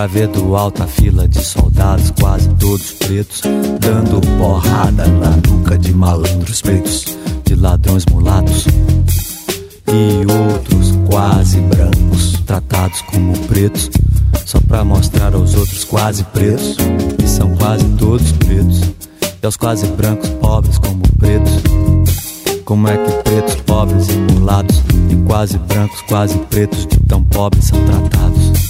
Pra ver do alto a fila de soldados, quase todos pretos, dando porrada na nuca de malandros pretos, de ladrões mulatos e outros quase brancos, tratados como pretos, só pra mostrar aos outros quase pretos, que são quase todos pretos, e aos quase brancos pobres como pretos. Como é que pretos, pobres e mulatos, e quase brancos, quase pretos, de tão pobres são tratados?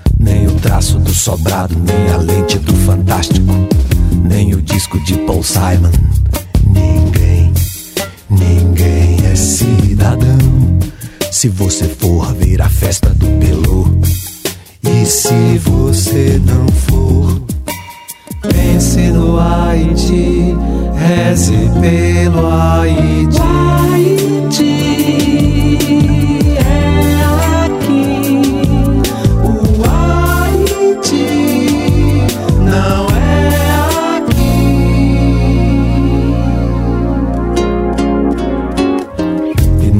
traço do sobrado, nem a lente do fantástico, nem o disco de Paul Simon. Ninguém, ninguém é cidadão. Se você for ver a festa do Pelô, e se você não for, pense no Haiti, reze pelo Haiti.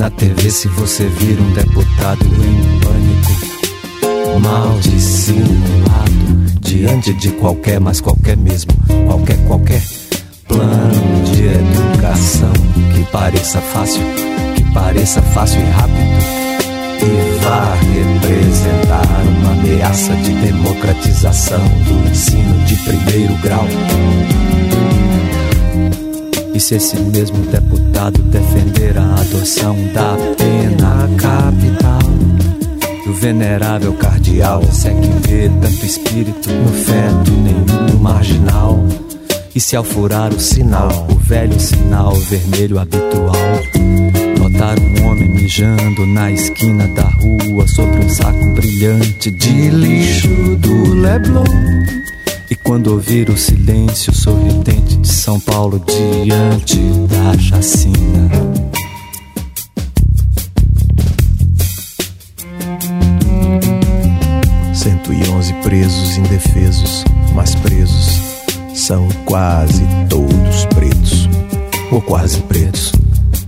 TV se você vir um deputado em pânico, mal dissimulado, diante de qualquer, mas qualquer mesmo, qualquer, qualquer plano de educação que pareça fácil, que pareça fácil e rápido e vá representar uma ameaça de democratização do ensino de primeiro grau. E se esse mesmo deputado defender a adoção da pena capital do venerável cardeal, segue ver tanto espírito no feto, nenhum marginal. E se ao furar o sinal, o velho sinal vermelho habitual, notar um homem mijando na esquina da rua sobre um saco brilhante de lixo do Leblon quando ouvir o silêncio sorridente de São Paulo diante da chacina. Cento e onze presos indefesos, mas presos são quase todos pretos, ou quase pretos,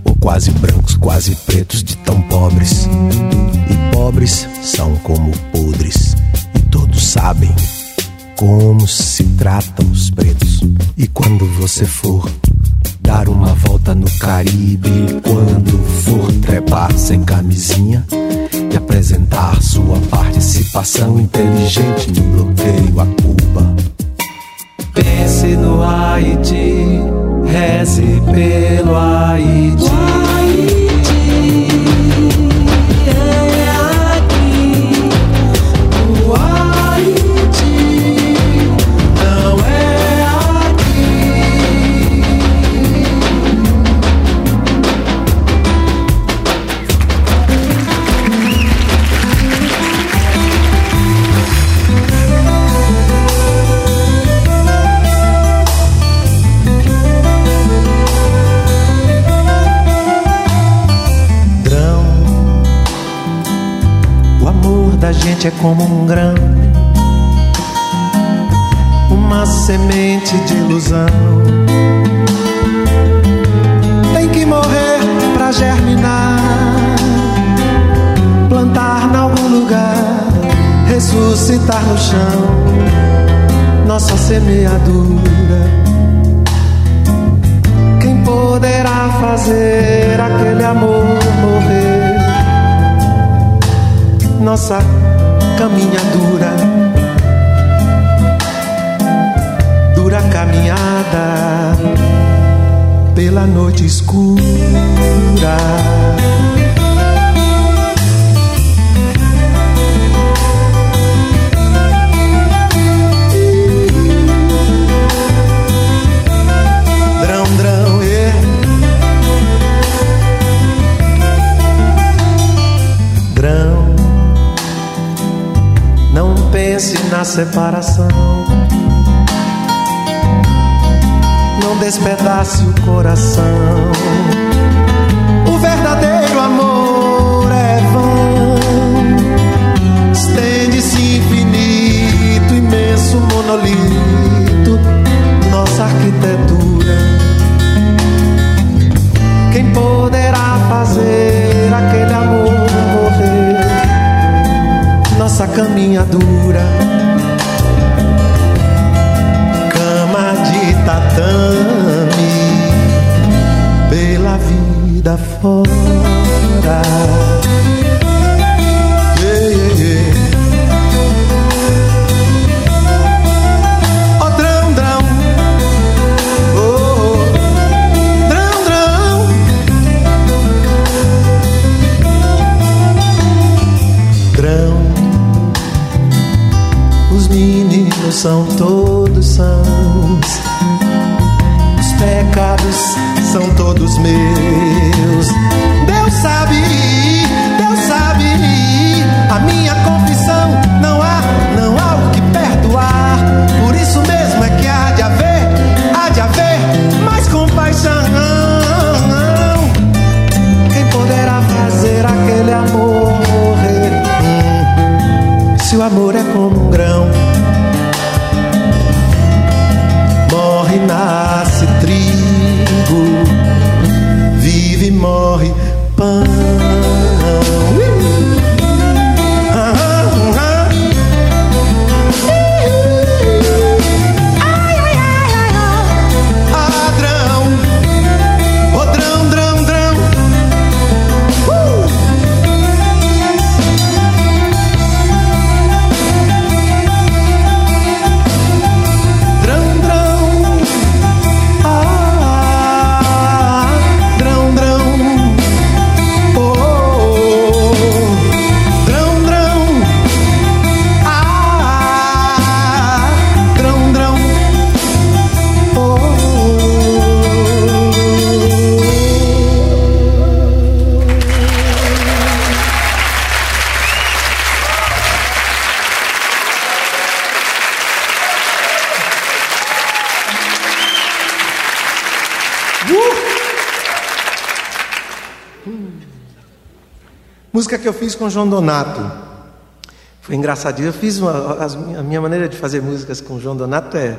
ou quase brancos, quase pretos de tão pobres. E pobres são como podres, e todos sabem como se tratam os pretos. E quando você for dar uma volta no Caribe, quando for trepar sem camisinha e apresentar sua participação inteligente no bloqueio a Cuba. Pense no Haiti, reze pelo Haiti. É como um grão, uma semente de ilusão. Tem que morrer pra germinar, plantar em algum lugar, ressuscitar no chão nossa semeadura. Quem poderá fazer aquele amor morrer? Nossa caminhadura, dura caminhada pela noite escura. Separação. Não despedace o coração. O verdadeiro amor é vão. Estende-se infinito, imenso monolito, nossa arquitetura. Quem poderá fazer aquele amor morrer? Nossa caminhadura. Vida fora. Que eu fiz com João Donato. Foi engraçadinho. Eu fiz uma, a minha maneira de fazer músicas com João Donato é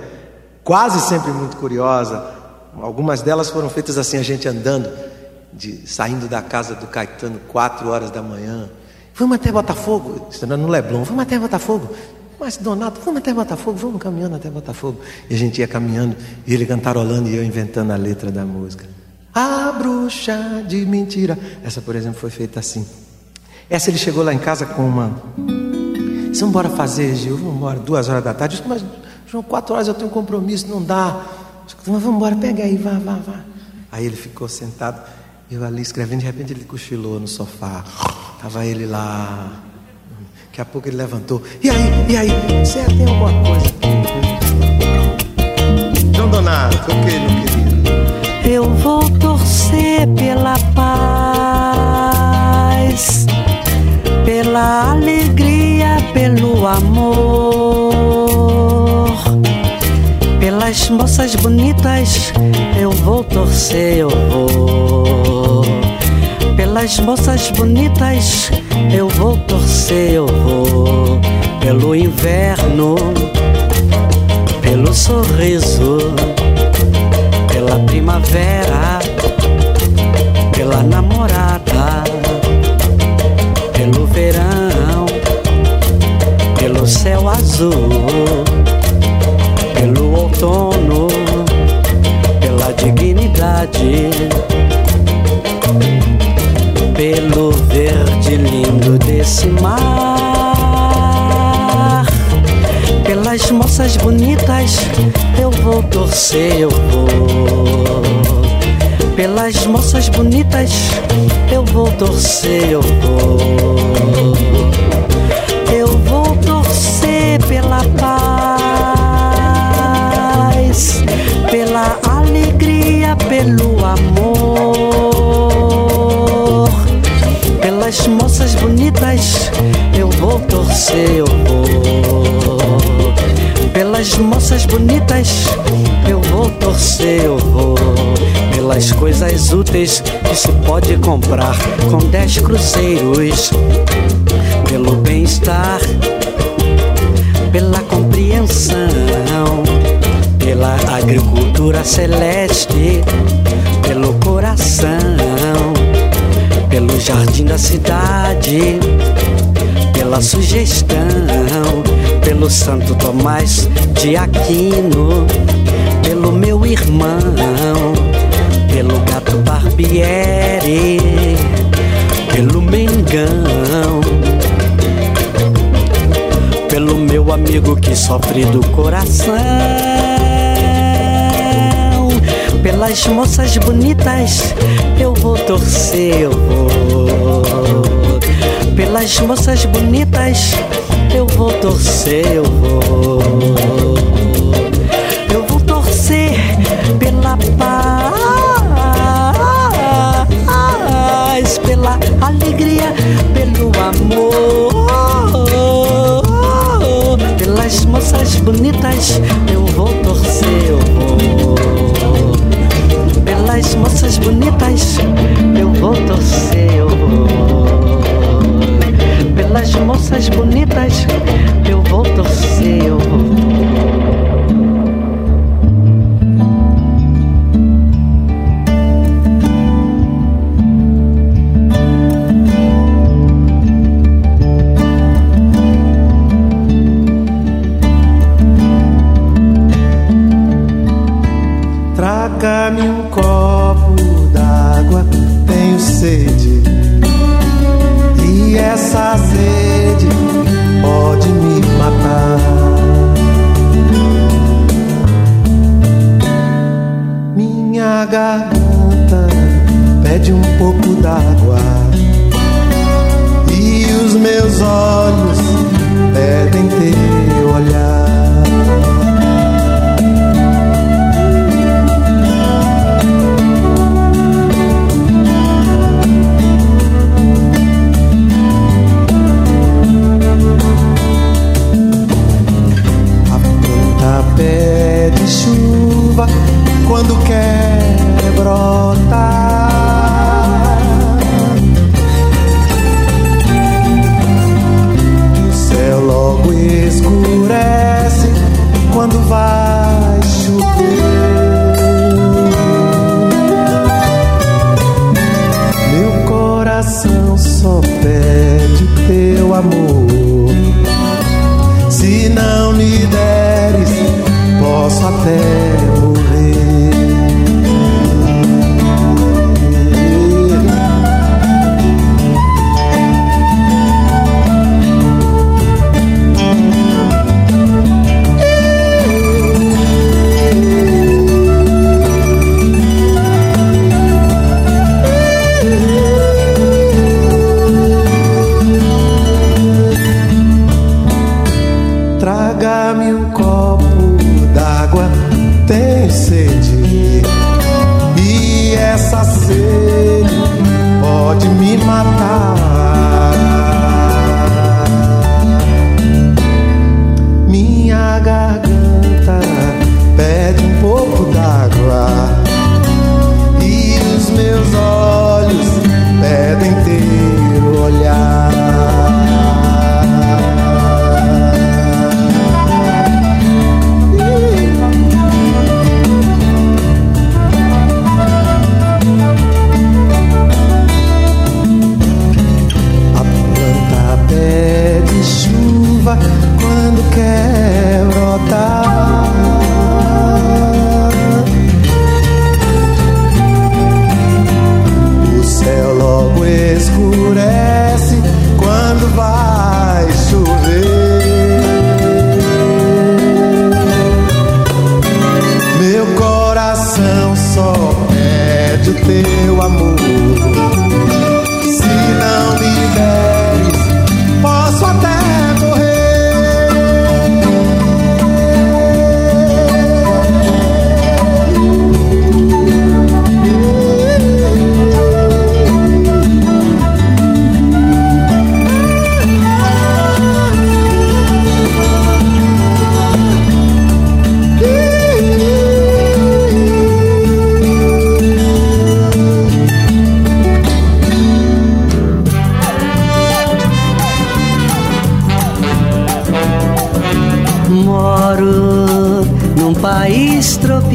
quase sempre muito curiosa. Algumas delas foram feitas assim, a gente andando, de, saindo da casa do Caetano, quatro horas da manhã. Vamos até Botafogo, isso era no Leblon, vamos até Botafogo. Mas Donato, vamos até Botafogo, vamos caminhando até Botafogo. E a gente ia caminhando, e ele cantarolando e eu inventando a letra da música. A bruxa de mentira. Essa, por exemplo, foi feita assim. Essa ele chegou lá em casa com uma. Disse, vamos embora fazer, Gil, vamos embora, duas horas da tarde. Eu disse, mas, João, quatro horas eu tenho um compromisso, não dá. Disse, mas vamos embora, pega aí, vá, vá, vá. Aí ele ficou sentado, eu ali escrevendo, de repente ele cochilou no sofá. Tava ele lá. Daqui a pouco ele levantou. E aí, e aí? Você tem alguma coisa? João Donato, o que, meu querido? Eu vou torcer pela paz, pela alegria, pelo amor, pelas moças bonitas. Eu vou torcer, eu vou. Pelas moças bonitas, eu vou torcer, eu vou. Pelo inverno, pelo sorriso pela primavera, pela namorada, céu azul, pelo outono, pela dignidade, pelo verde lindo desse mar. Pelas moças bonitas eu vou torcer, eu vou. Pelas moças bonitas eu vou torcer, eu vou pela paz, pela alegria, pelo amor, pelas moças bonitas. Eu vou torcer, eu vou. Pelas moças bonitas, eu vou torcer, eu vou. Pelas coisas úteis que se pode comprar com dez cruzeiros. Pelo bem-estar pela agricultura celeste, pelo coração, pelo jardim da cidade, pela sugestão, pelo Santo Tomás de Aquino, pelo meu irmão, pelo gato Barbieri, pelo Mengão pelo meu amigo que sofre do coração pelas moças bonitas eu vou torcer, eu vou. Pelas moças bonitas eu vou torcer, eu vou. Eu vou torcer pela paz, pela alegria, pelo amor. Pelas moças bonitas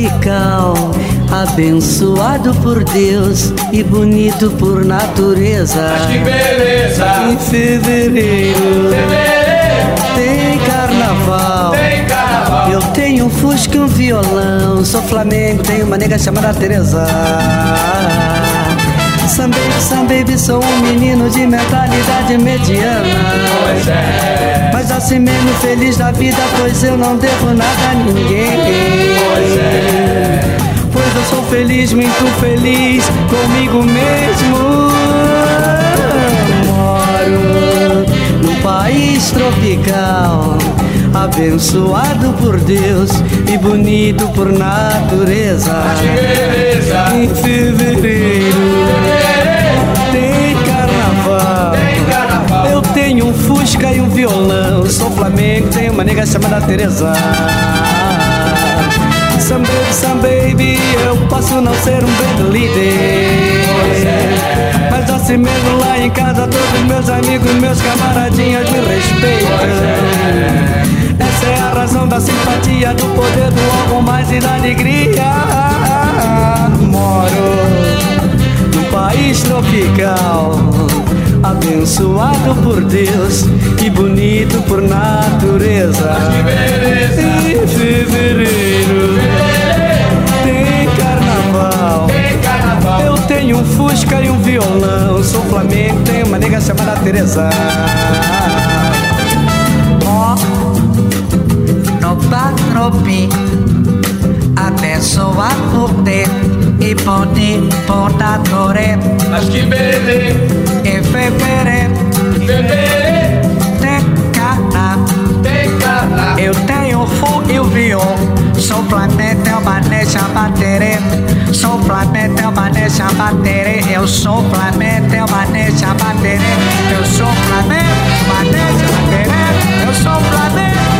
tropical, abençoado por Deus e bonito por natureza. Mas que beleza! Em fevereiro, Fevereiro tem carnaval. tem carnaval. Eu tenho um fusca e um violão, sou flamengo, tenho uma nega chamada Teresa. Sam baby, Sam baby, sou um menino de mentalidade mediana. Pois é, Mas assim mesmo feliz da vida, pois eu não devo nada a ninguém. pois é. Pois eu sou feliz, muito feliz comigo mesmo. Moro num país tropical, abençoado por Deus e bonito por natureza. Em fevereiro tem tenho um fusca e um violão. Sou flamengo, tenho uma nega chamada Teresa. Some baby, some baby, eu posso não ser um band líder. Mas assim mesmo lá em casa, todos meus amigos, meus camaradinhas me respeitam. Essa é a razão da simpatia, do poder do algo mais e da alegria. Moro num país tropical, abençoado por Deus e bonito por natureza. Em fevereiro tem carnaval. Eu tenho um fusca e um violão, sou flamengo, tenho uma nega chamada Teresa. Ó, no patropi, abençoado por Deus e bonito por natureza. Mas que beleza! Em fevereiro Fevereiro tem carnaval. Eu tenho o fu e o viol. Sou Flamengo, é uma nessa bateria. Sou Flamengo, é uma nessa bateria. Eu sou Flamengo, é uma nessa bateria. Eu sou Flamengo, uma nessa bateria. Eu sou Flamengo,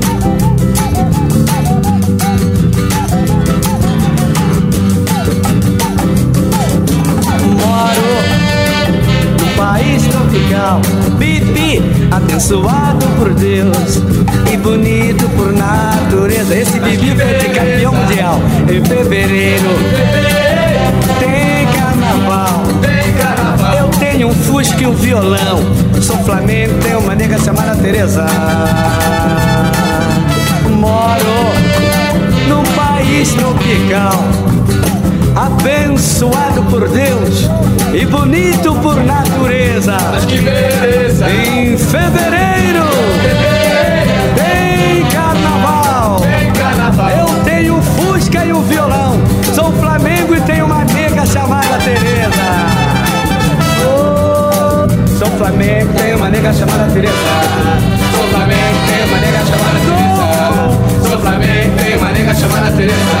Tropical. Bibi, abençoado por Deus e bonito por natureza. Esse Bibi foi de campeão mundial. Em fevereiro. Tem carnaval. Eu tenho um fusca e um violão. Sou flamengo, tenho uma nega chamada Teresa. Moro num país tropical, abençoado por Deus e bonito por natureza. Mas que beleza! Em fevereiro tem carnaval. Tem carnaval. Eu tenho um Fusca e um violão. Sou Flamengo e tenho uma nega chamada Teresa. Oh, sou Flamengo, tenho uma nega chamada Teresa. Sou Flamengo, tem uma nega chamada Teresa. Sou Flamengo, tem uma nega chamada Teresa.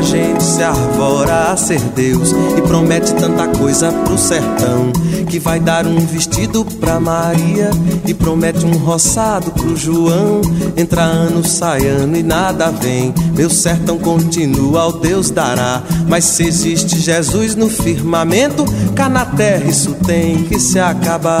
Muita gente se arvora a ser Deus e promete tanta coisa pro sertão que vai dar um vestido pra Maria e promete um roçado pro João. Entra ano, sai ano e nada vem. Meu sertão continua, Deus dará. Mas se existe Jesus no firmamento, cá na terra isso tem que se acabar.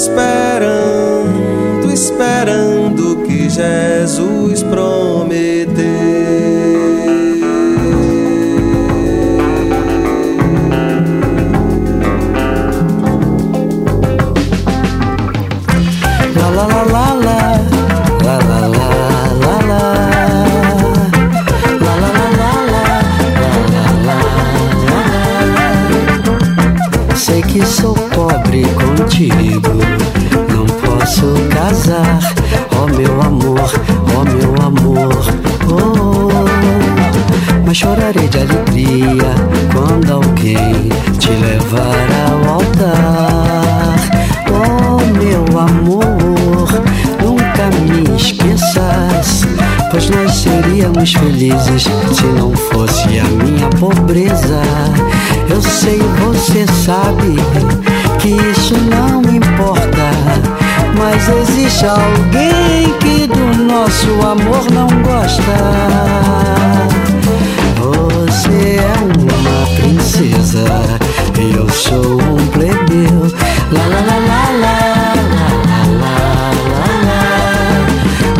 esperando, esperando que Jesus prometeu. que sou pobre contigo, não posso casar, ó meu amor, ó meu amor, oh. Mas chorarei de alegria quando alguém te levar ao altar. Oh meu amor, nunca me esqueças, pois nós seríamos felizes se não fosse a minha pobreza. Eu sei, você sabe que isso não importa, mas existe alguém que do nosso amor não gosta. Você é uma princesa eu sou um plebeu. La la la la la la la la la.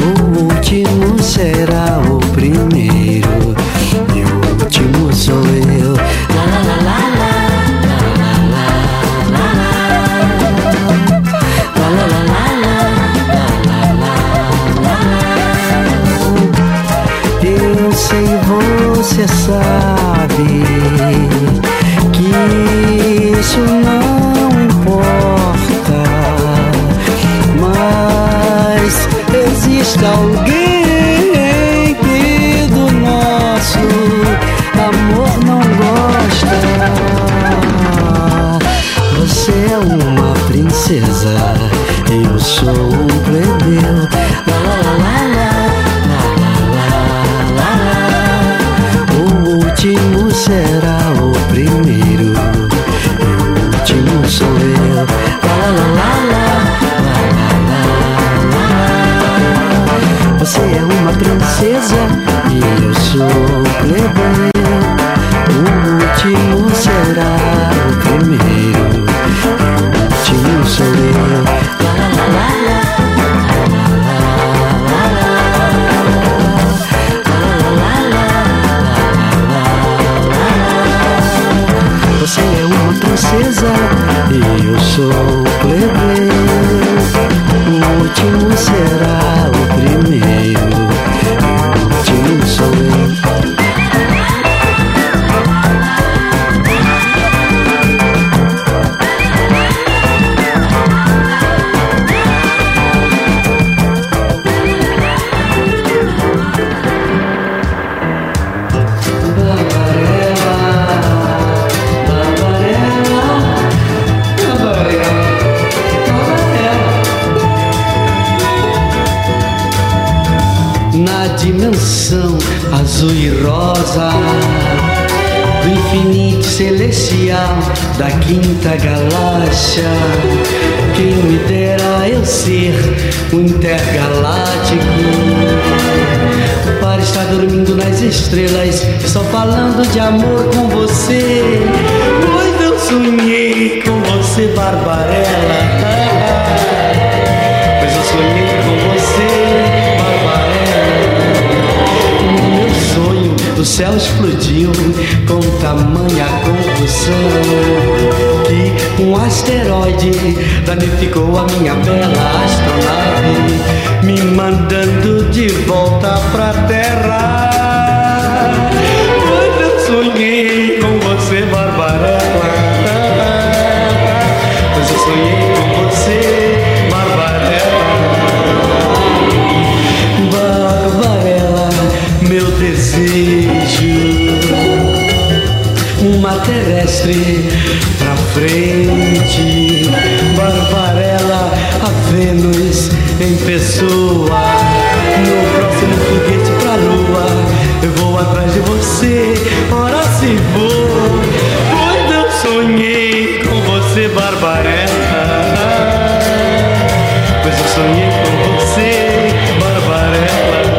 O último será o primeiro sabe que um asteroide danificou a minha bela astronave, me mandando de volta pra terra. Quando eu sonhei com você, Bárbara, quando eu sonhei com você. Barbarella, Barbarella, meu desejo uma terrestre pra frente. Barbarella, a Vênus em pessoa. No próximo foguete pra lua, eu vou atrás de você. Ora se vou, pois eu sonhei com você, Barbarella. Pois eu sonhei com você, Barbarella.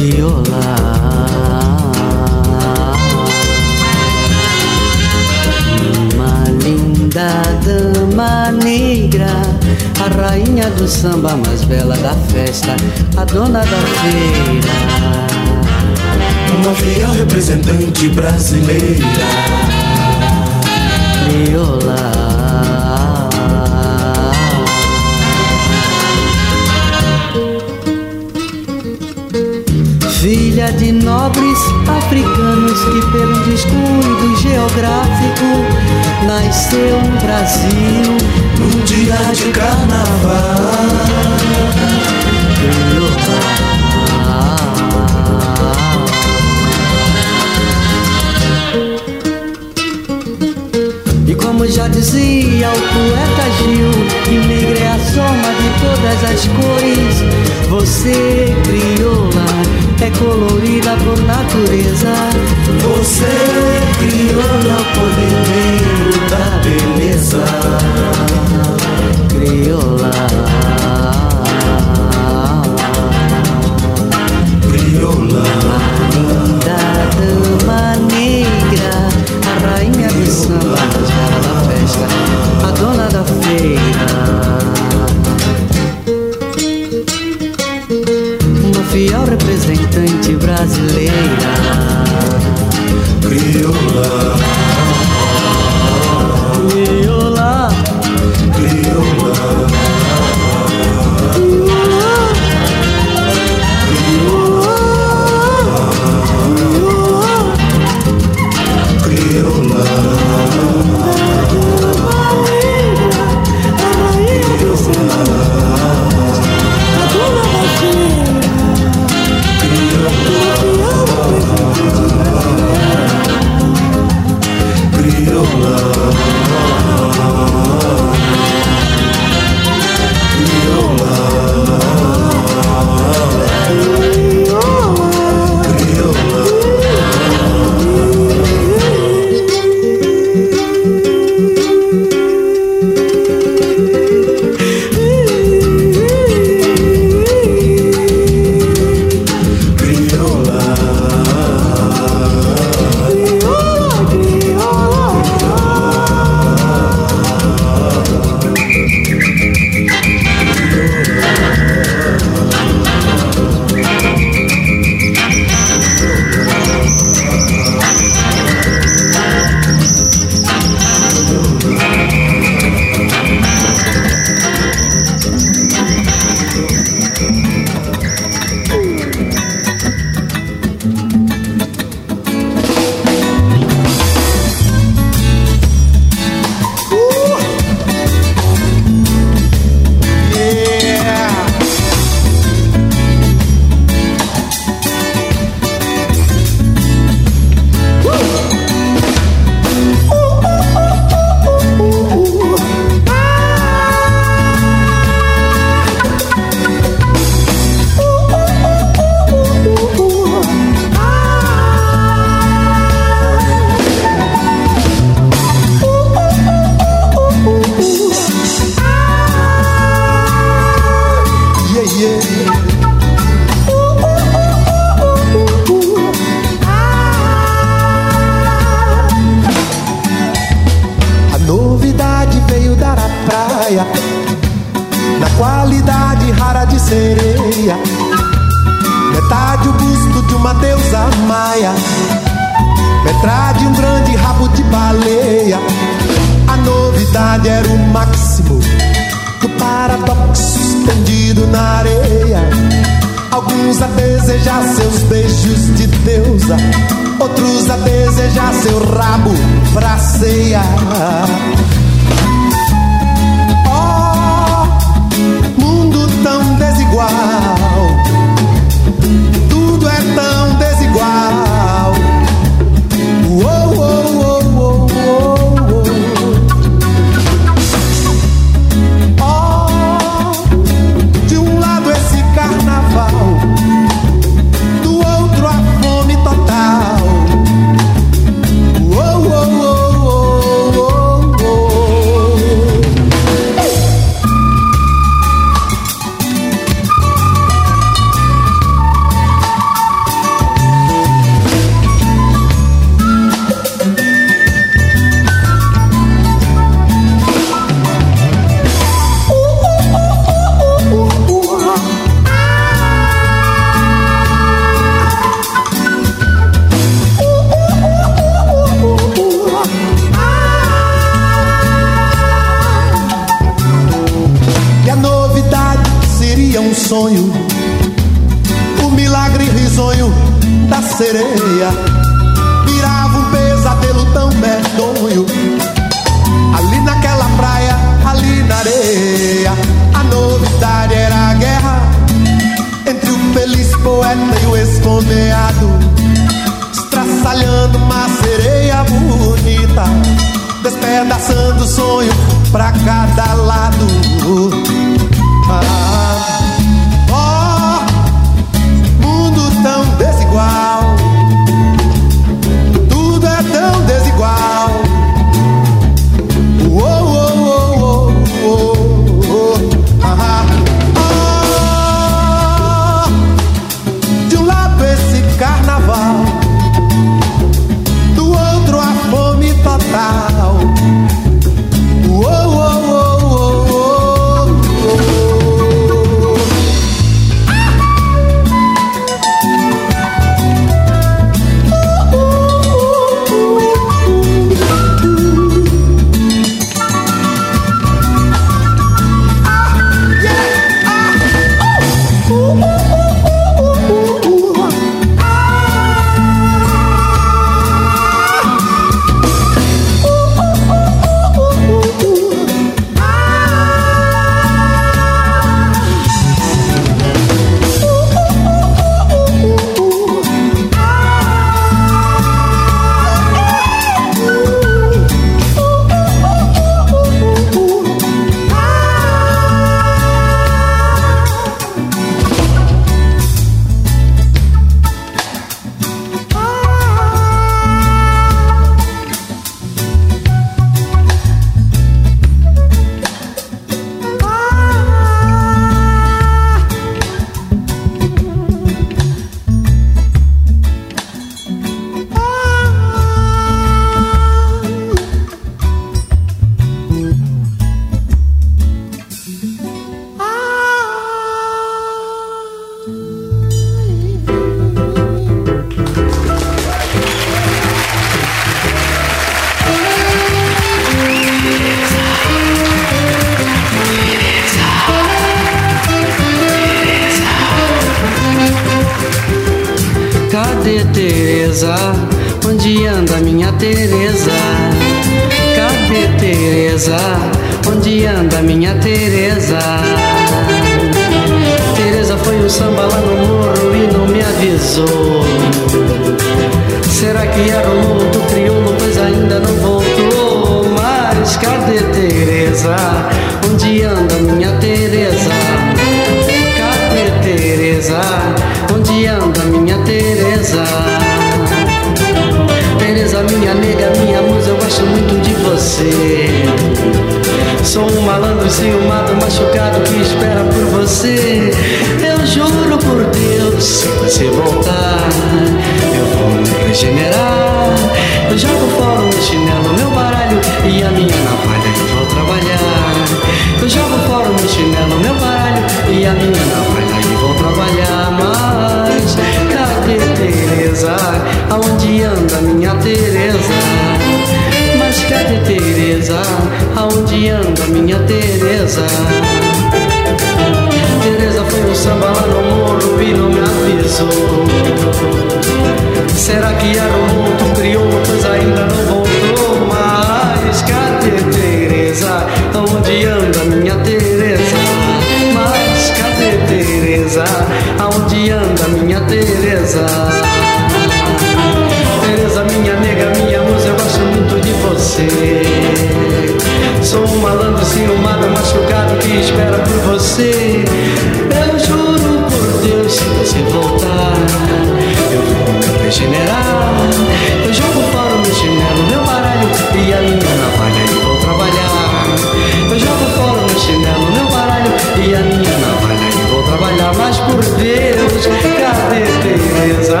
por Deus, cadê Tereza?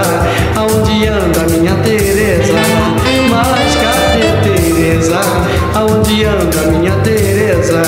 Aonde anda minha Tereza? Mas cadê Tereza? Aonde anda minha Tereza?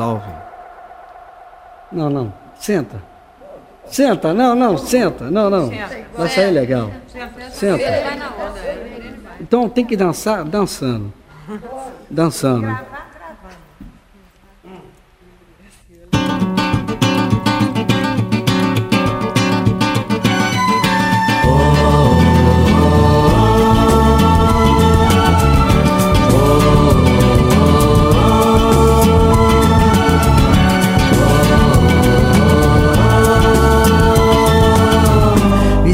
Salve. Não, não, senta. Senta, não, não, senta, não, não. Vai sair legal. Senta. Então tem que dançar dançando. Dançando.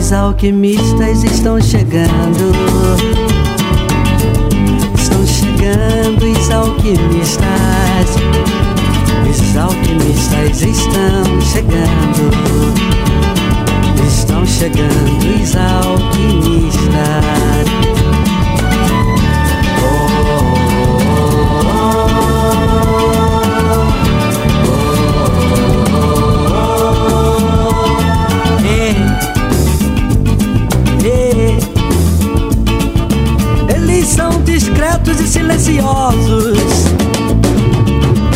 Os alquimistas estão chegando. Estão chegando os alquimistas. Os alquimistas estão chegando. Estão chegando os alquimistas. Silenciosos.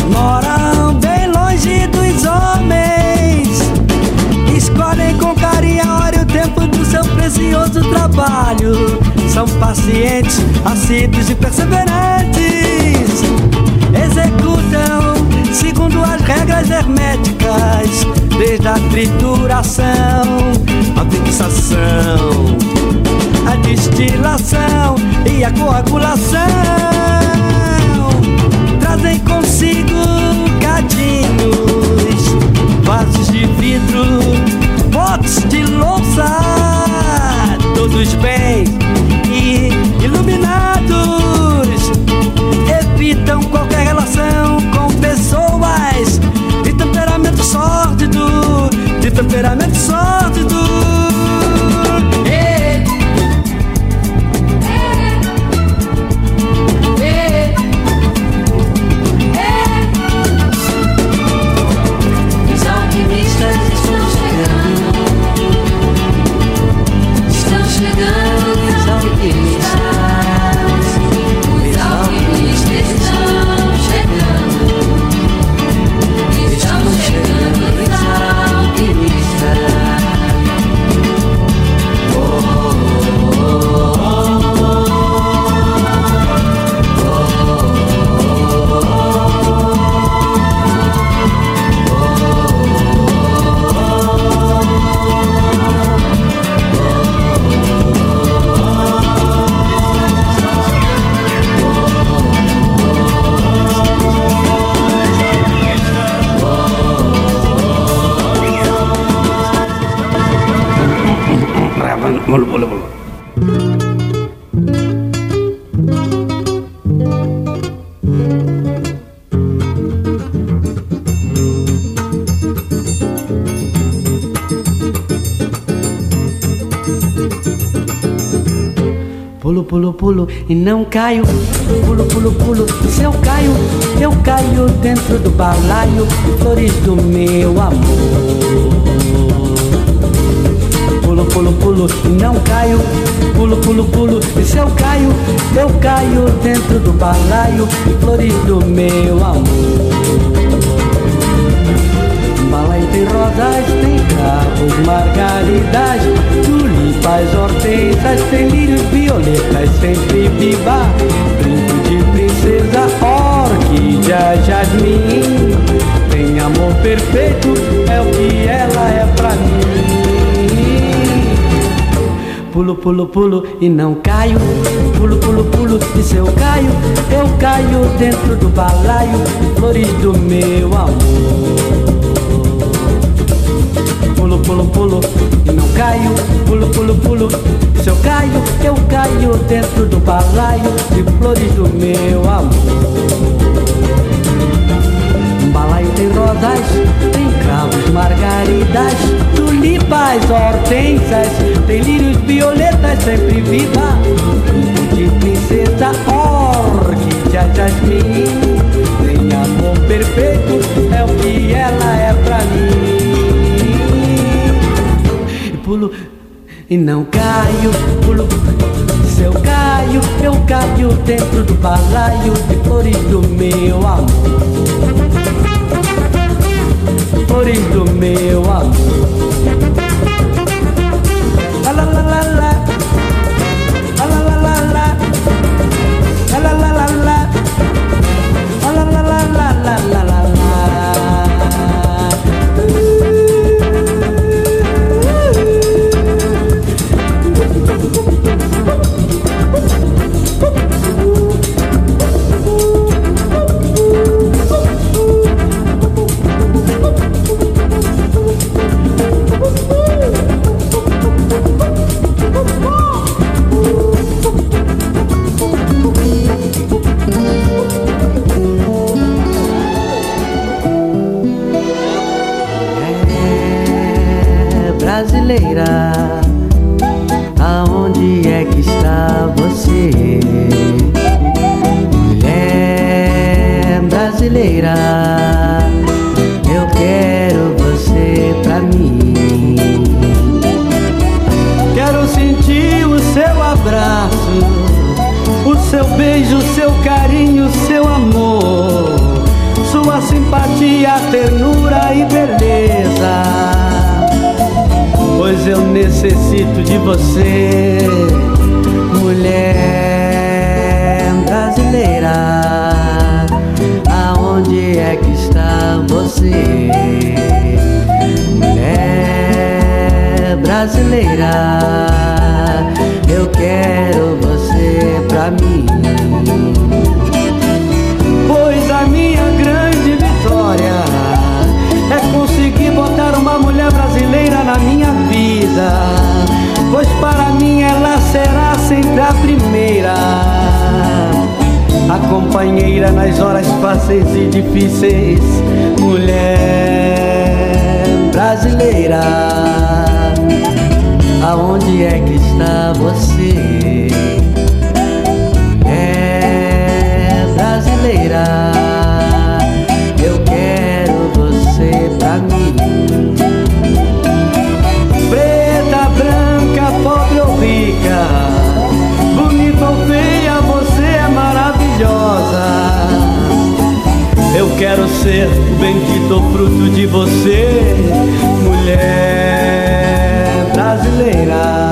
Moram bem longe dos homens. Escolhem com carinho o tempo do seu precioso trabalho. São pacientes, assíduos e perseverantes. Executam segundo as regras herméticas, desde a trituração, a fixação, a destilação e a coagulação. Trazem consigo gadinhos, vasos de vidro, potes de louça, todos bem e iluminados. Evitam qualquer relação com pessoas de temperamento sórdido, de temperamento sórdido. Pulo, pulo, pulo e não caio. Pulo, pulo, pulo. Se eu caio, eu caio dentro do balaio. Flores do meu amor. Pulo, pulo, e não caio. Pulo, pulo, pulo. E se eu caio, eu caio dentro do balaio. Flores do meu amor. Balaio tem rosas, tem cravos, margaridas, tulipas, hortensas, tem lírios, violetas, sempre viva. Brinco de princesa, orquídea, jasmim. Tem amor perfeito, é o que ela é pra mim. Pulo, pulo, pulo e não caio. Pulo, pulo, pulo e se eu caio, eu caio dentro do balaio. Flores do meu amor. Pulo, pulo, pulo e não caio. Pulo, pulo, pulo. Se eu caio, eu caio dentro do balaio de flores do meu amor. Um balaio tem rosas, tem cravos, margaridas, tulipas, hortensas, tem lírios, violetas, sempre viva. De princesa, orquídea, jasmim. Tem amor perfeito, é o que ela é pra mim pulo e não caio, pulo. Se eu caio, eu caio dentro do balaio de flores do meu amor. Flores do meu amor. la la la la. eu necessito de você, mulher brasileira. Aonde é que está você, mulher brasileira? Eu quero você pra mim. vida, pois para mim ela será sempre a primeira, a companheira nas horas fáceis e difíceis, mulher brasileira. Aonde é que está você? É brasileira. quero ser o bendito fruto de você, mulher brasileira.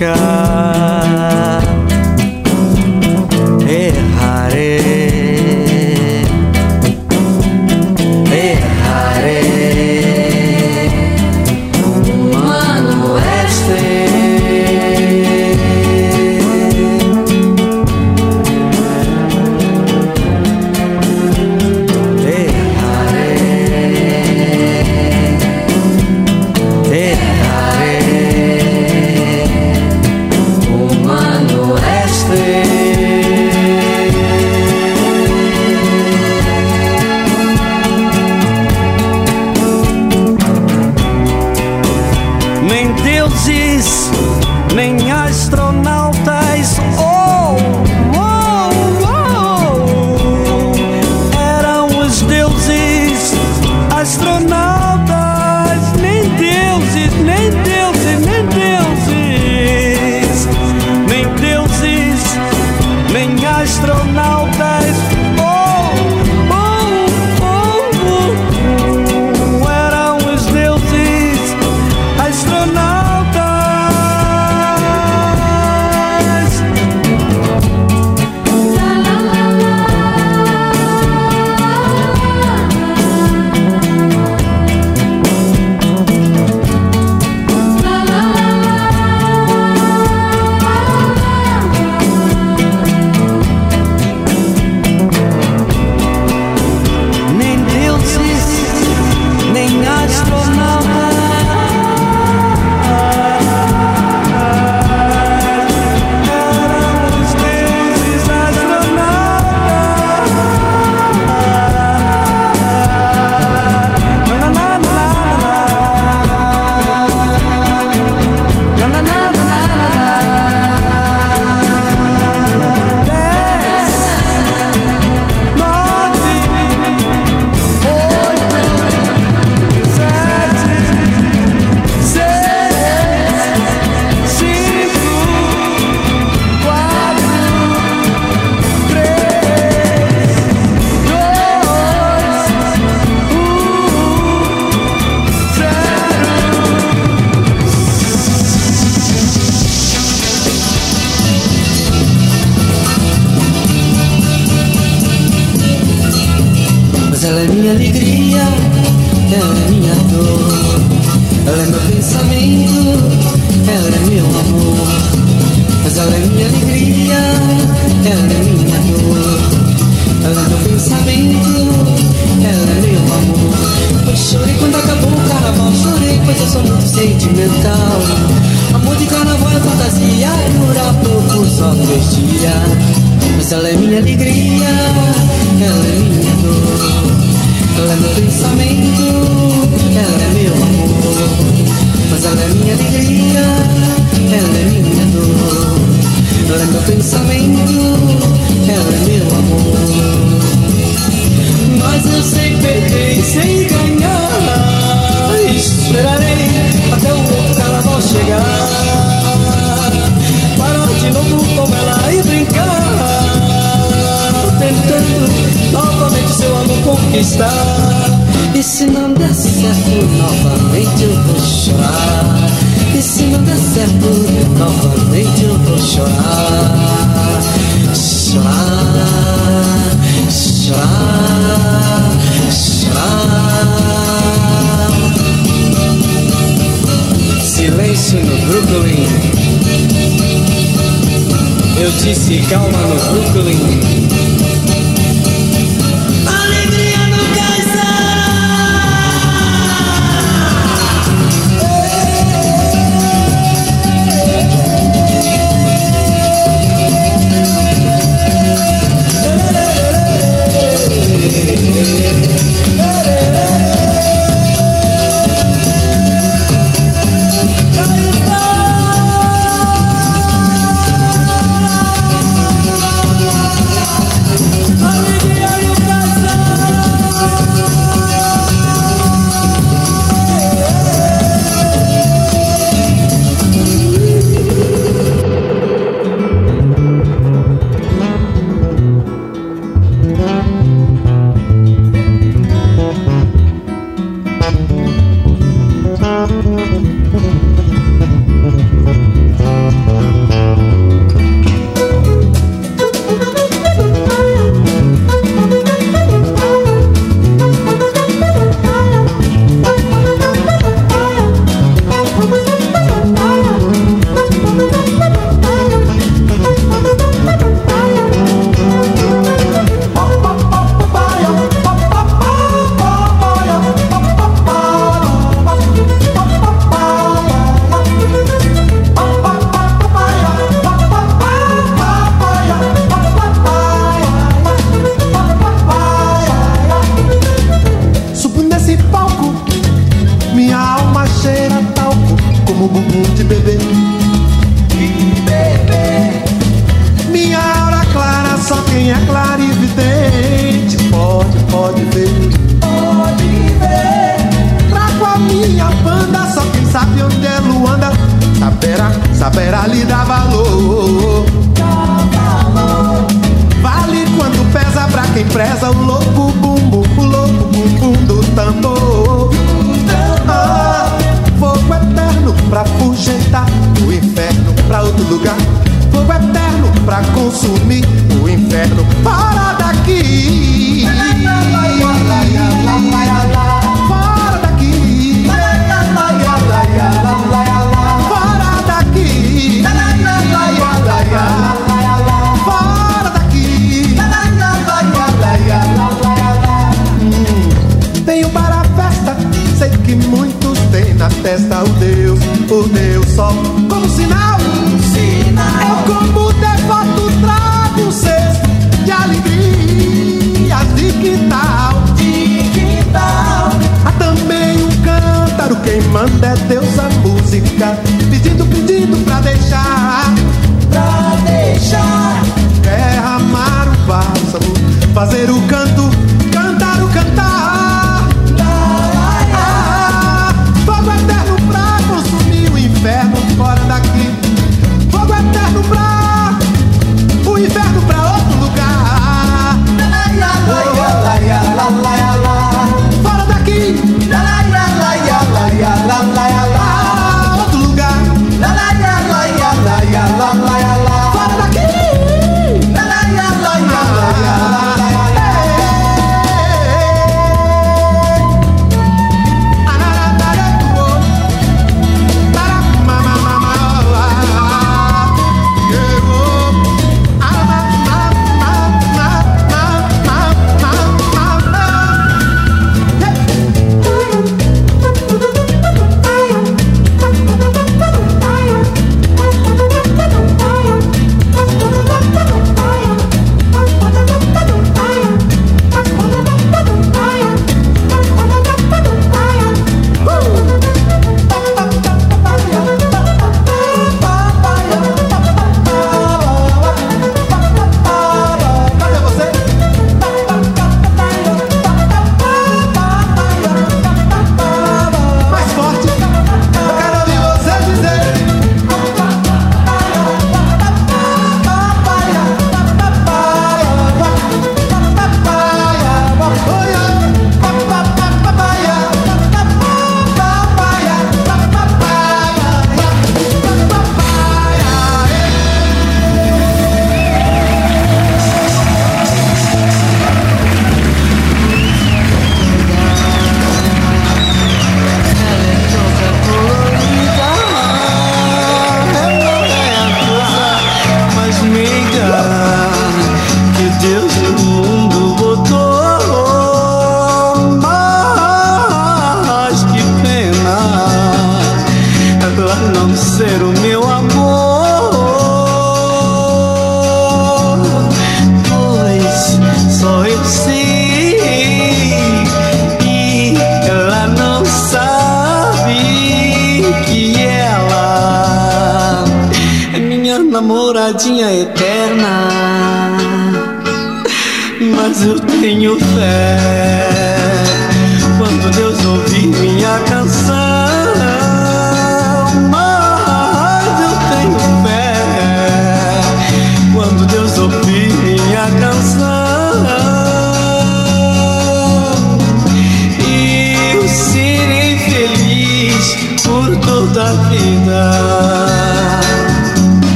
Cósmica. O bálsamo, fazer o canto,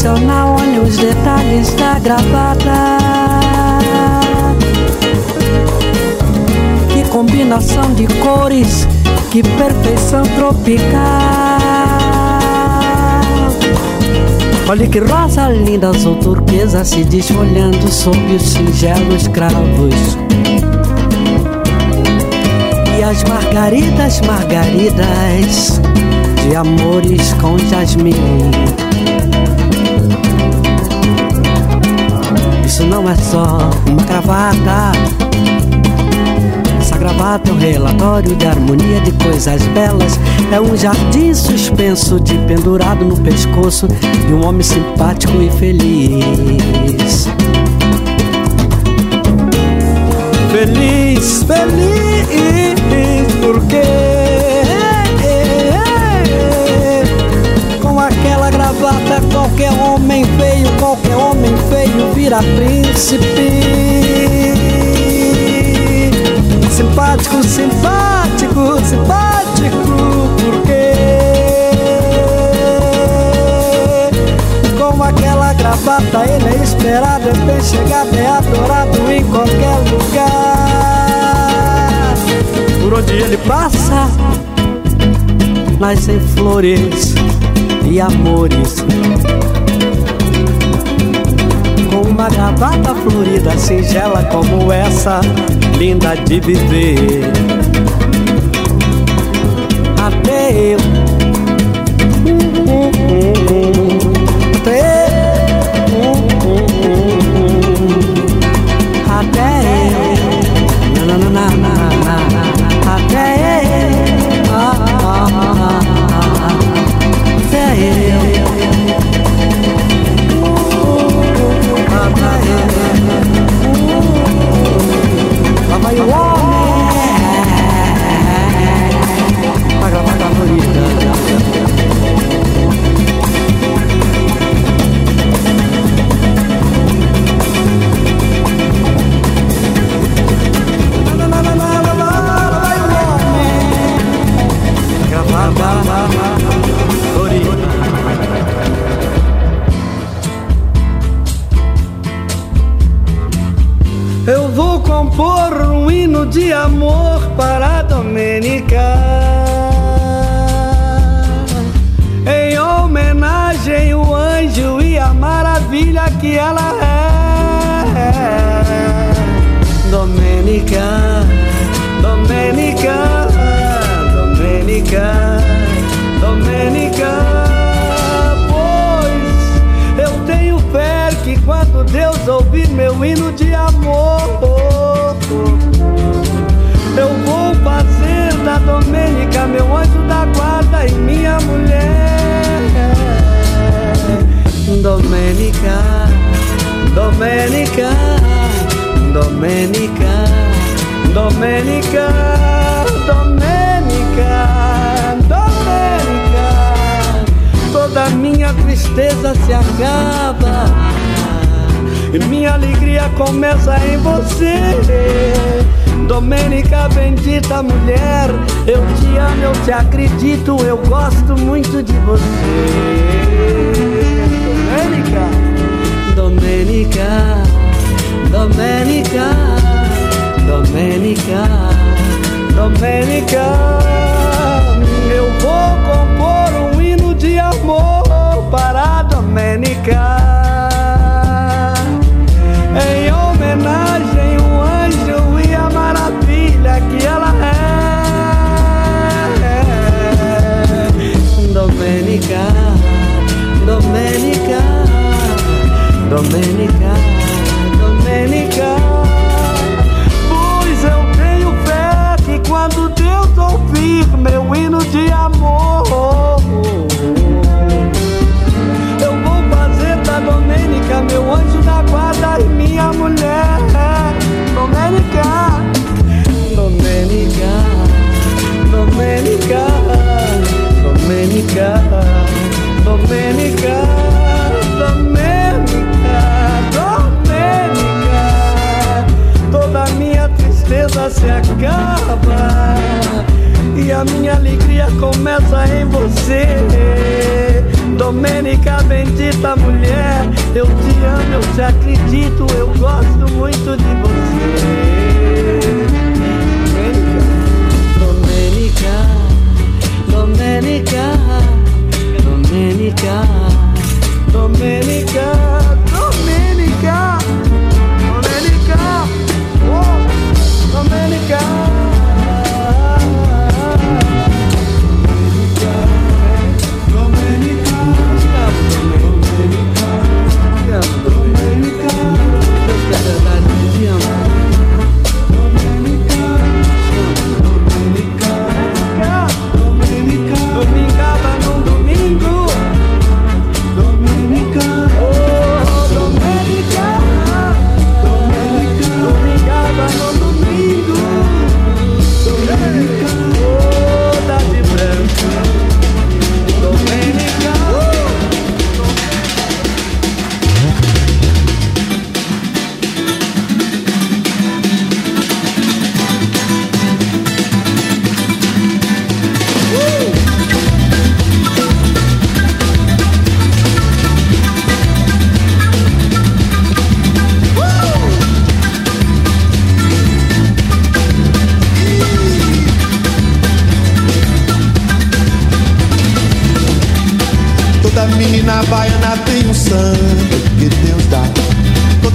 sensacional, olha os detalhes da gravata. Que combinação de cores, que perfeição tropical. Olha que rosa linda, azul turquesa se desfolhando sob os singelos cravos. E as margaridas, margaridas de amores com jasmim. Isso não é só uma gravata. Essa gravata é um relatório de harmonia de coisas belas. É um jardim suspenso de pendurado no pescoço de um homem simpático e feliz. Feliz, feliz, porque Com aquela gravata, qualquer homem feio, qualquer vira príncipe. Simpático, simpático, simpático, porque com aquela gravata ele é esperado, é bem chegado, é adorado em qualquer lugar. Por onde ele passa, nascem flores e amores. Uma gravata florida, singela como essa, linda de viver. Que ela é. Domênica, Domênica, Domênica, Domênica. Pois eu tenho fé que quando Deus ouvir meu hino de amor, eu vou fazer da Domênica meu anjo da guarda e minha mulher. Domênica, Domênica, Domênica, Domênica, Domênica, Domênica. Toda minha tristeza se acaba e minha alegria começa em você. Domênica, bendita mulher, eu te amo, eu te acredito, eu gosto muito de você. Domênica, Domênica, Domênica, Domênica, eu vou compor um hino de amor para a Domênica. Domênica, Domênica. Pois eu tenho fé que quando Deus ouvir meu hino de amor, eu vou fazer da Domênica meu anjo da guarda e minha mulher. Domênica, Domênica, Domênica, Domênica, se acaba e a minha alegria começa em você. Domênica, bendita mulher, eu te amo, eu te acredito, eu gosto muito de você. Domênica, Domênica, Domênica, Domênica, Domênica,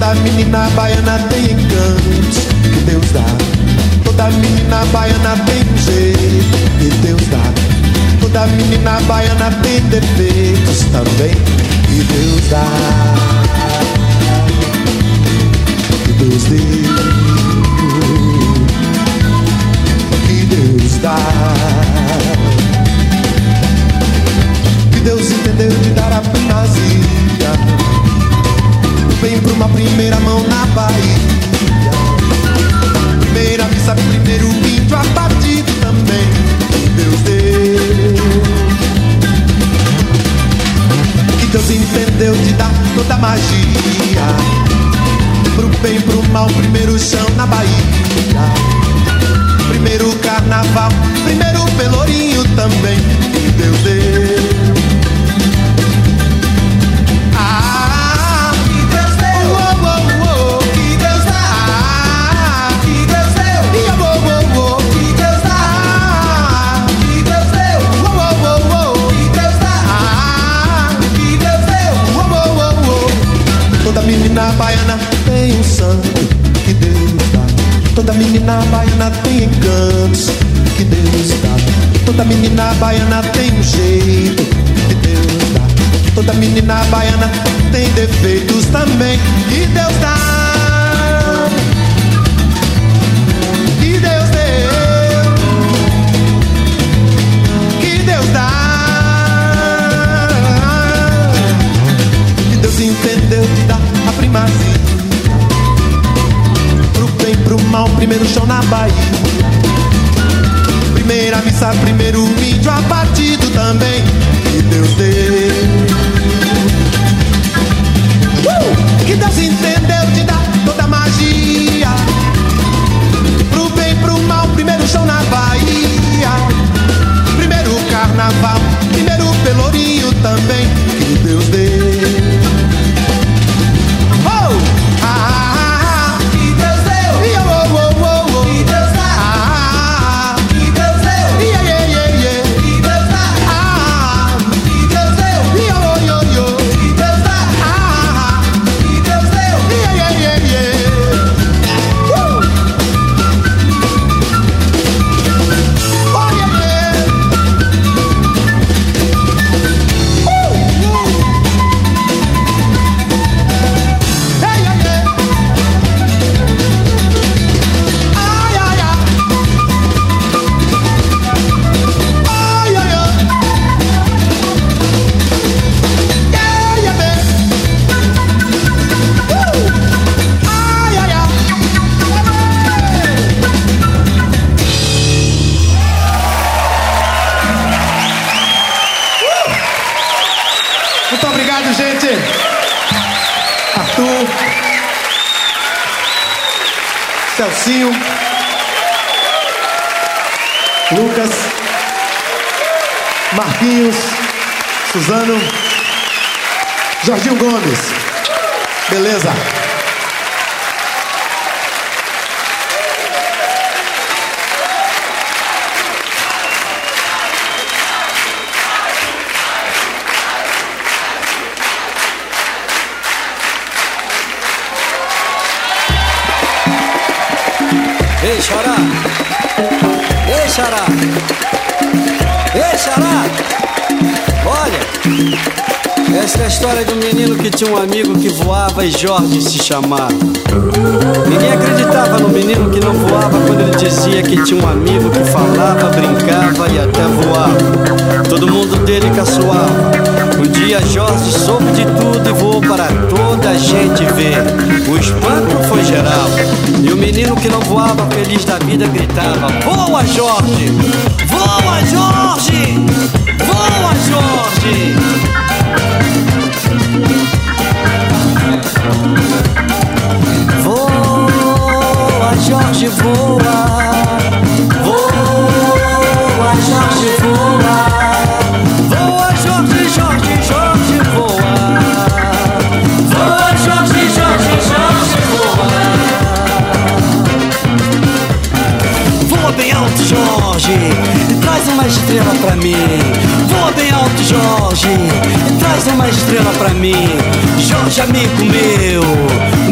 Toda menina baiana tem encantos que Deus dá. Toda menina baiana tem jeito que Deus dá. Toda menina baiana tem defeitos também que Deus dá. Que Deus deu. Que Deus dá. que Deus entendeu de dar a primazia. Vem pra uma primeira mão na Bahia. Primeira missa, primeiro índio abatido também. Deus deu. Que Deus entendeu de dar toda a magia. Pro bem, pro mal, primeiro chão na Bahia. Primeiro carnaval, primeiro pelourinho também. Deus deu. Encanto que Deus dá. Toda menina baiana tem encantos que Deus dá. Toda menina baiana tem um jeito que Deus dá. Toda menina baiana tem defeitos também que Deus dá. Primeiro chão na amigo que voava e Jorge se chamava. Ninguém acreditava no menino que não voava quando ele dizia que tinha um amigo que falava, brincava e até voava. Todo mundo dele caçoava. Um dia Jorge soube de tudo e voou para toda a gente ver. O espanto foi geral. E o menino que não voava, feliz da vida, gritava: Voa, Jorge! Voa, Jorge! Voa, Jorge! Voa, Jorge, voa! Voa, Jorge, voa! Voa, Jorge, Jorge, Jorge, voa! Voa, Jorge, Jorge, Jorge, voa! Voa bem alto, Jorge, uma estrela pra mim. Voa bem alto, Jorge, e traz uma estrela pra mim. Jorge, amigo meu,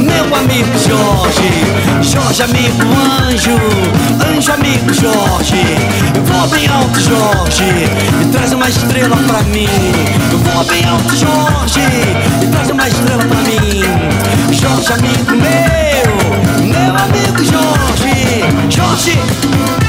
meu amigo Jorge. Jorge, amigo anjo, anjo, amigo Jorge. Voa bem alto, Jorge, e traz uma estrela pra mim. Voa bem alto, Jorge, e traz uma estrela pra mim. Jorge, amigo meu, meu amigo Jorge. Jorge!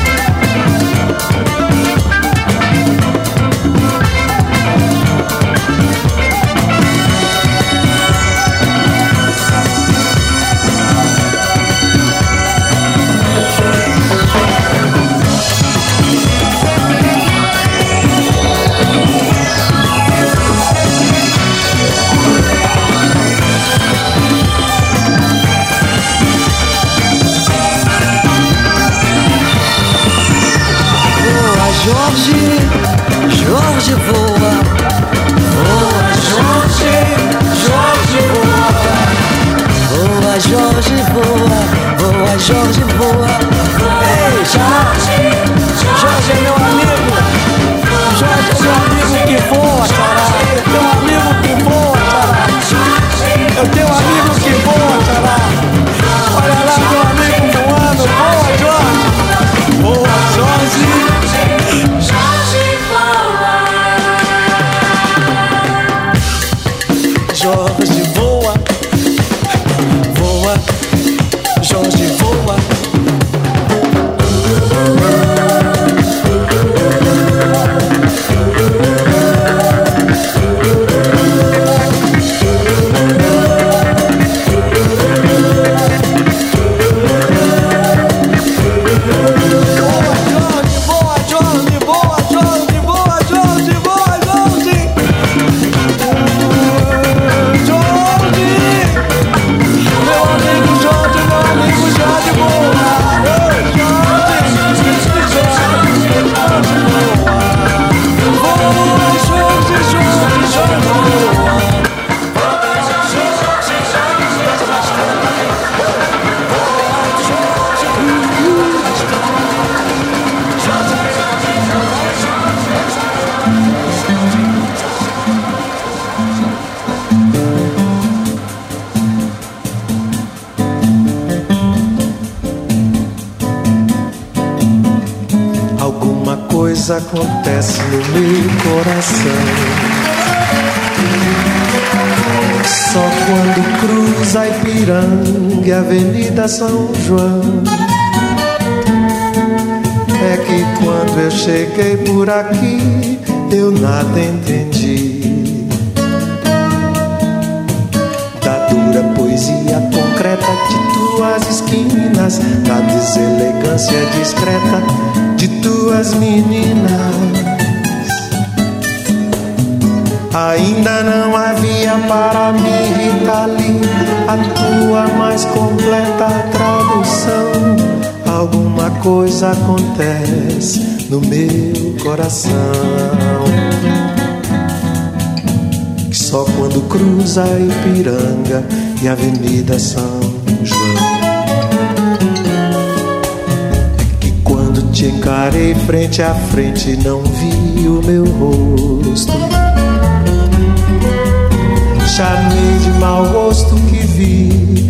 Quando eu cheguei por aqui, eu nada entendi. Da dura poesia concreta de tuas esquinas, da deselegância discreta de tuas meninas. Ainda não havia para mim, Rita Lee, a tua mais completa tradução. Alguma coisa acontece no meu coração. Que só quando cruza Ipiranga e Avenida São João. É que quando te encarei frente a frente, não vi o meu rosto. Chamei de mau gosto que vi,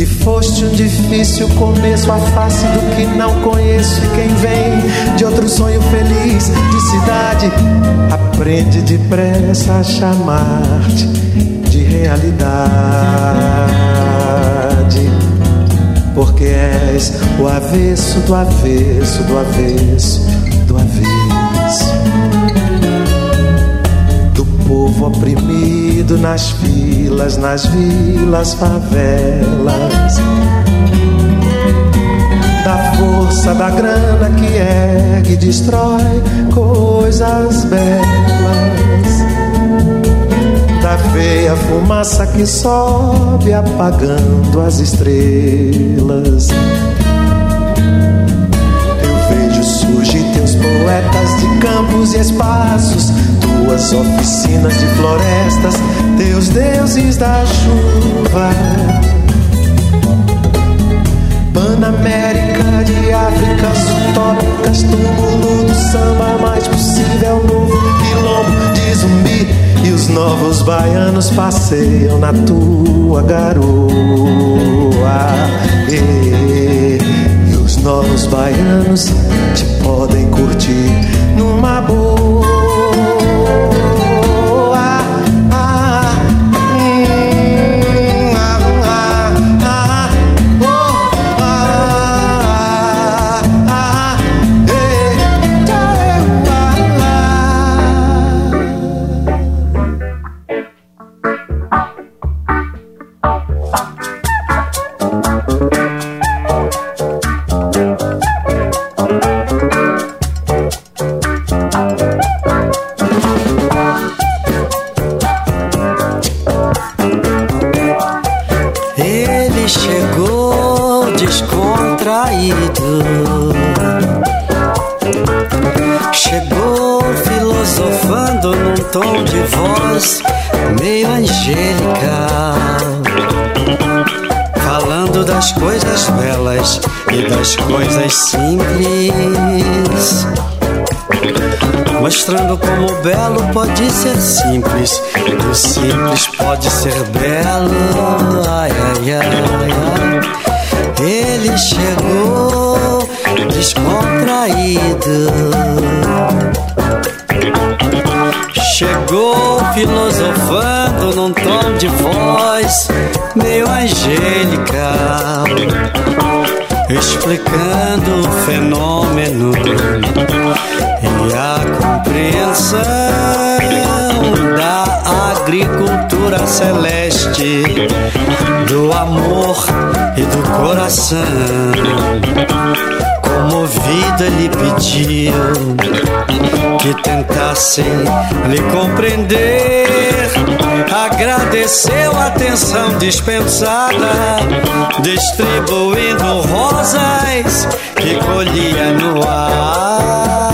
E foste um difícil começo, a face do que não conheço. Quem vem de outro sonho feliz, de cidade, aprende depressa a chamar-te de realidade. Porque és o avesso do avesso, do avesso, do avesso povo oprimido nas filas, nas vilas, favelas. Da força da grana que ergue e destrói coisas belas. Da veia fumaça que sobe apagando as estrelas. Teus poetas de campos e espaços, tuas oficinas de florestas, teus deuses da chuva. Panamérica de Áfricas utópicas, túmulo do samba mais possível, novo quilombo de zumbi. E os novos baianos passeiam na tua garoa. E, e os novos baianos te podem curtir numa boa. Ser belo. Ai, ai, ai. Ele chegou descontraído. Chegou filosofando num tom de voz meio angelical, explicando o fenômeno e a compreensão da agricultura celeste, do amor e do coração. Comovido, ele pediu que tentassem lhe compreender. Agradeceu a atenção dispensada, distribuindo rosas que colhia no ar.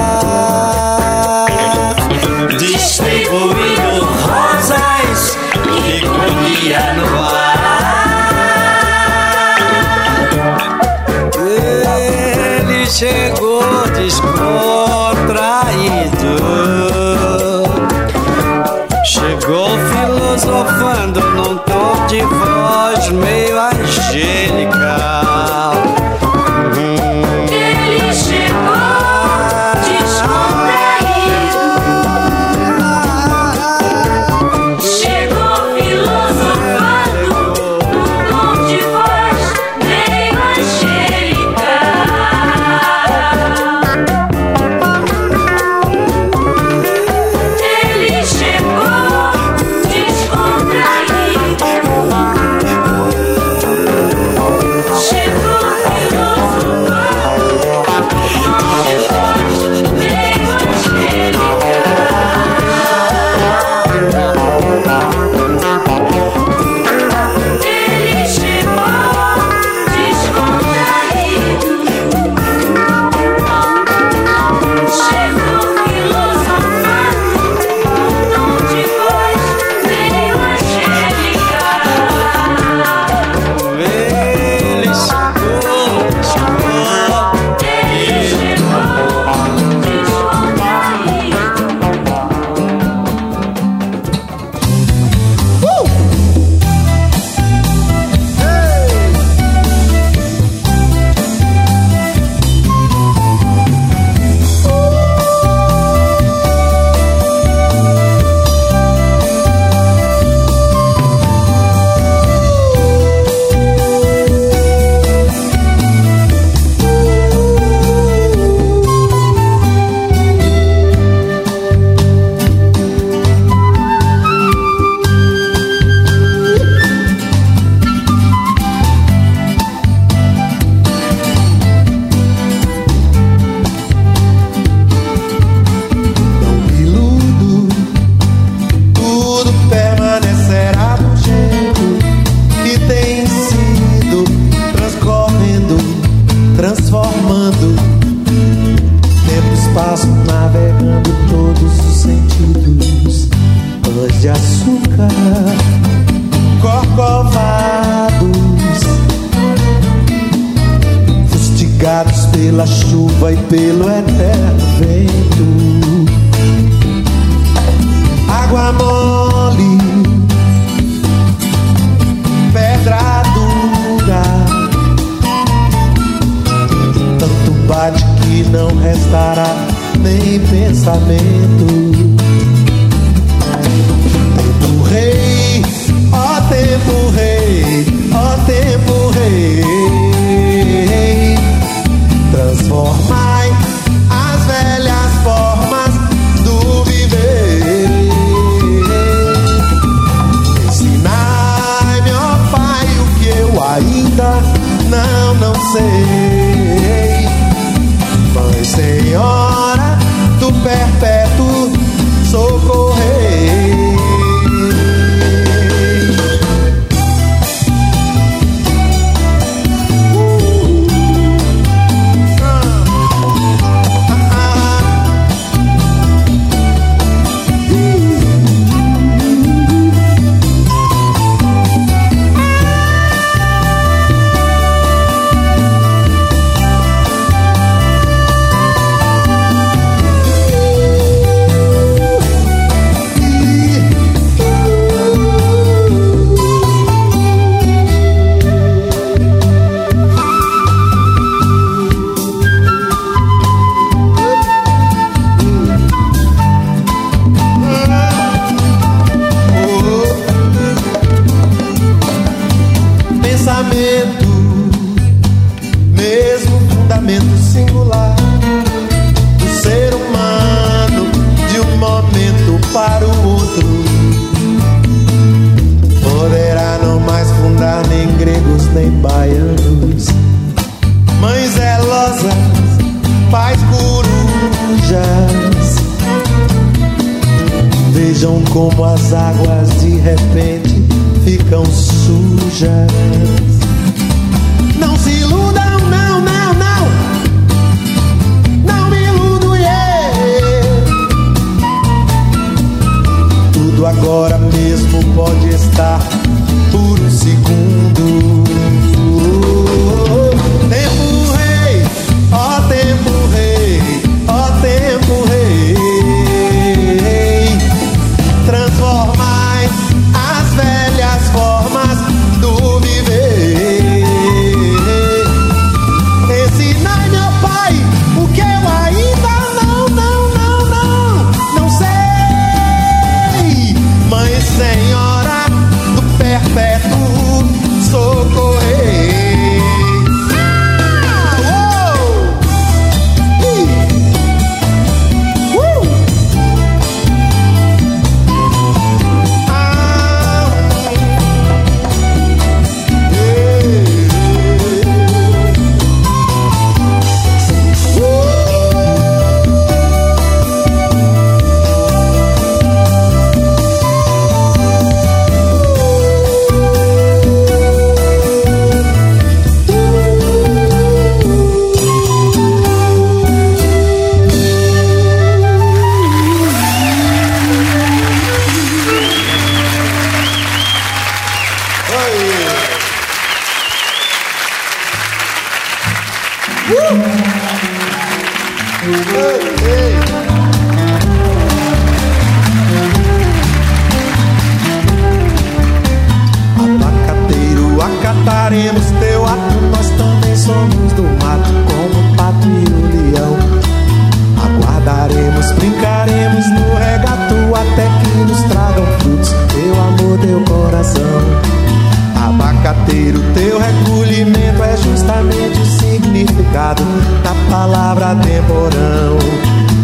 pecado na palavra temporão.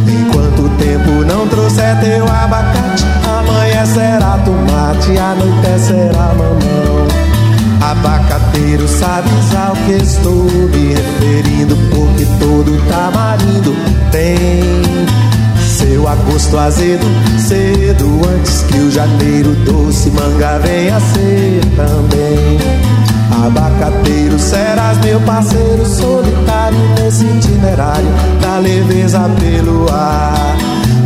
Enquanto o tempo não trouxer teu abacate, amanhã será tomate, a noite será mamão. Abacateiro, sabes ao que estou me referindo? Porque todo tamarindo tá tem seu agosto azedo, cedo antes que o janeiro doce manga venha ser também. Abacateiro, serás meu parceiro solitário nesse itinerário da leveza pelo ar.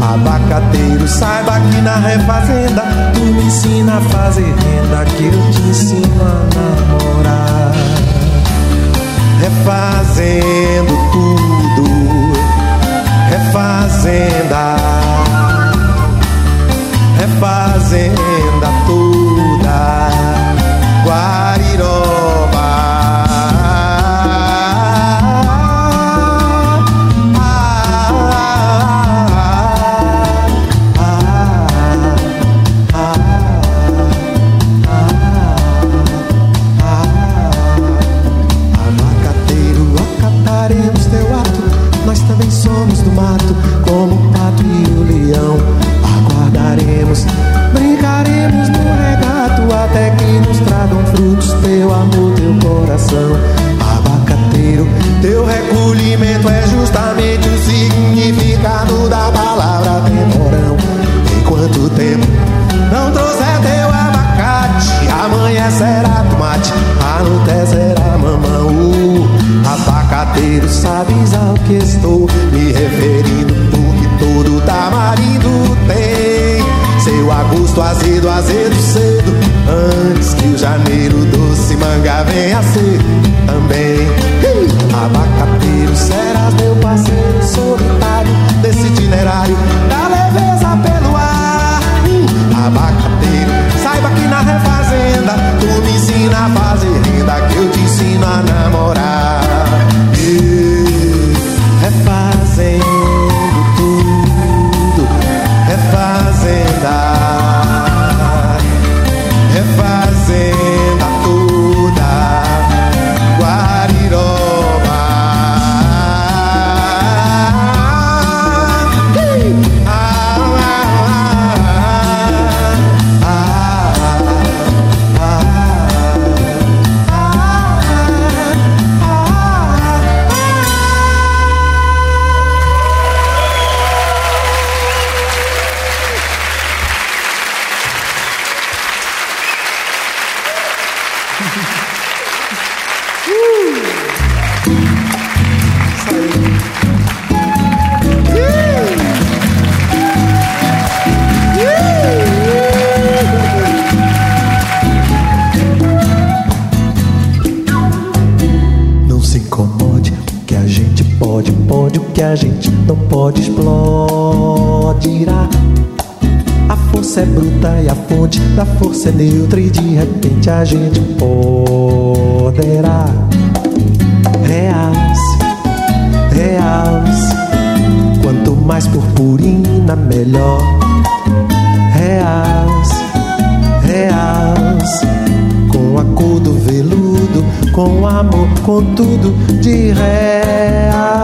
Abacateiro, saiba que na refazenda tu me ensina a fazer renda, que eu te ensino a namorar. Refazendo tudo, refazenda, refazenda tudo. Janeiro doce manga venha ser também. Abacateiro, serás meu parceiro solitário desse itinerário da leveza pelo ar. Abacateiro, saiba que na refazenda tu me ensina a fazer renda, que eu te ensino a namorar. É neutra e de repente a gente poderá. Realce, realce, quanto mais purpurina melhor. Realce, realce, com a cor do veludo, com amor, com tudo de real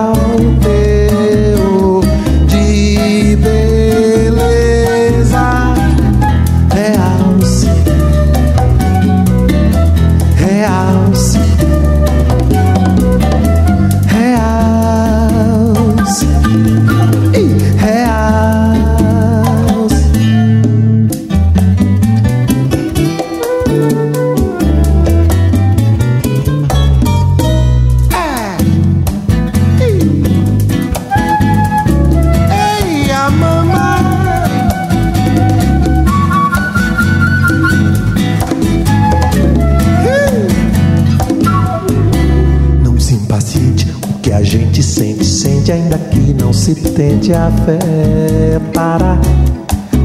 que não se tente a fé.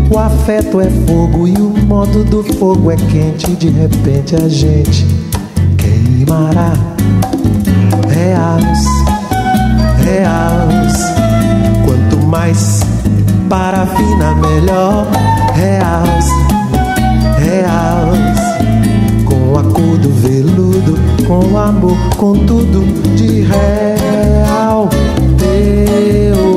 O afeto é fogo e o modo do fogo é quente, de repente a gente queimará. Realce, realce, quanto mais parafina melhor. Realce, realce, com a cor do veludo, com amor, com tudo de real teu,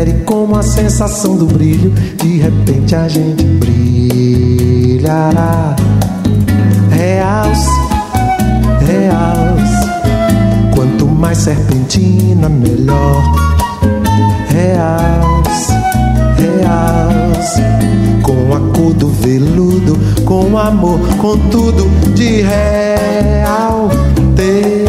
vida fere como a sensação do brilho, de repente a gente brilhará. Realce, realce, quanto mais serpentina, melhor. Realce, realce, com a cor do veludo, com amor, com tudo de real. Ter